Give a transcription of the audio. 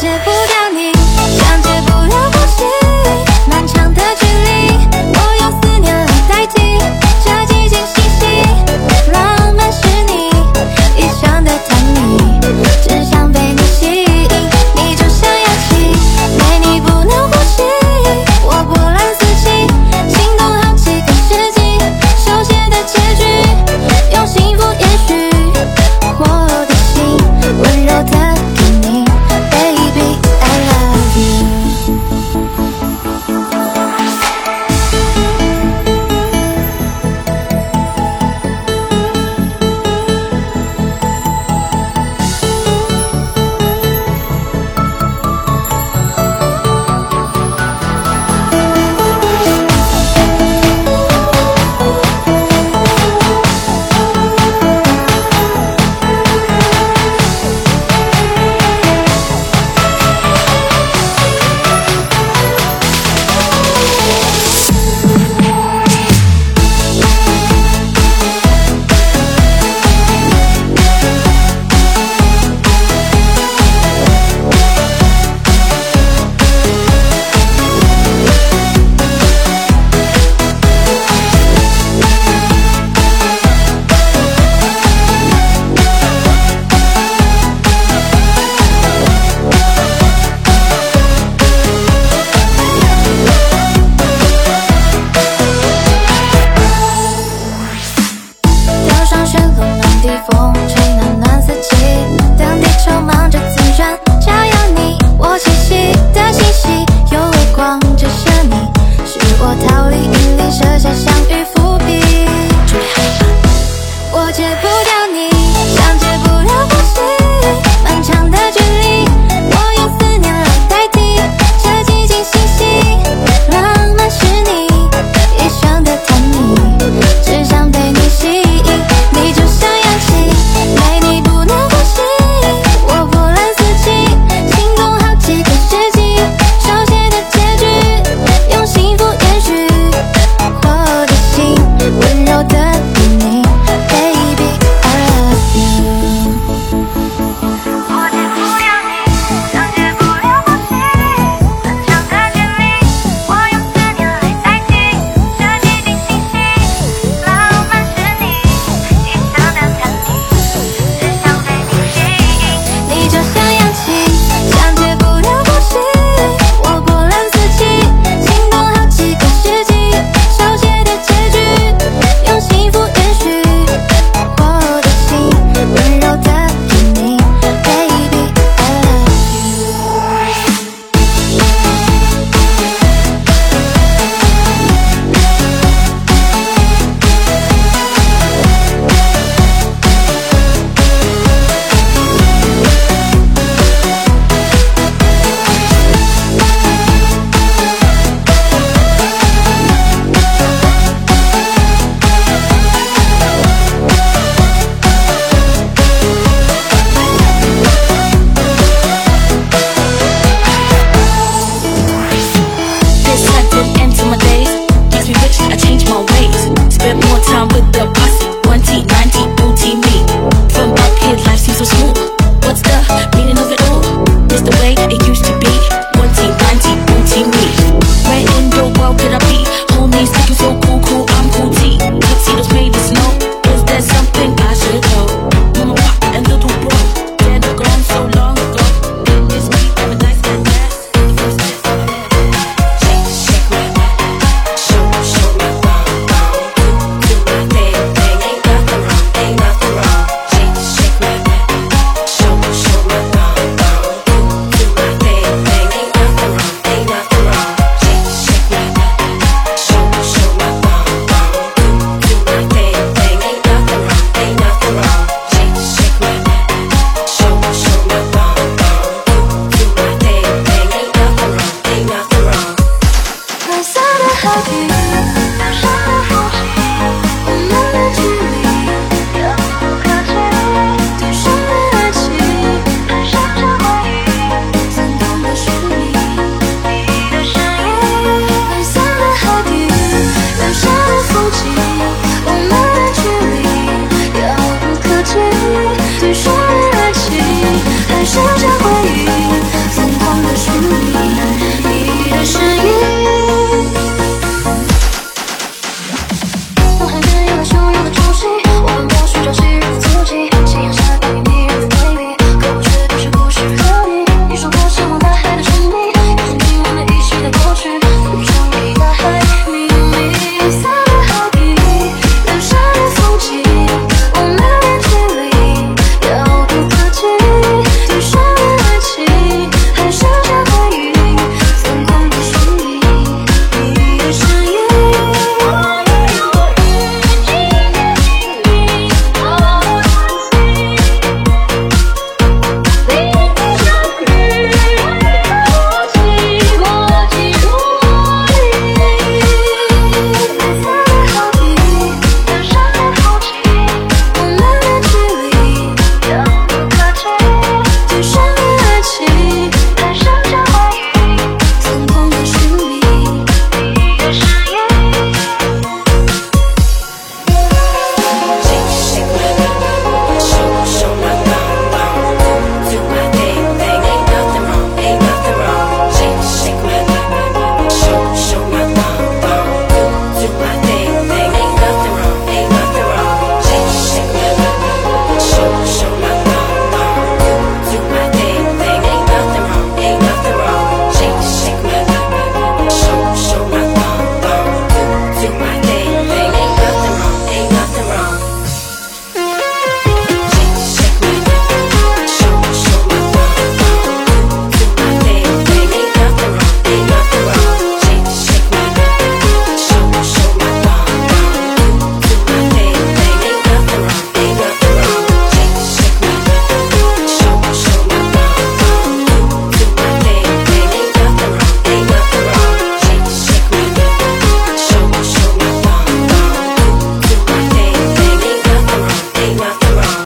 解开我逃离引力，设下相遇。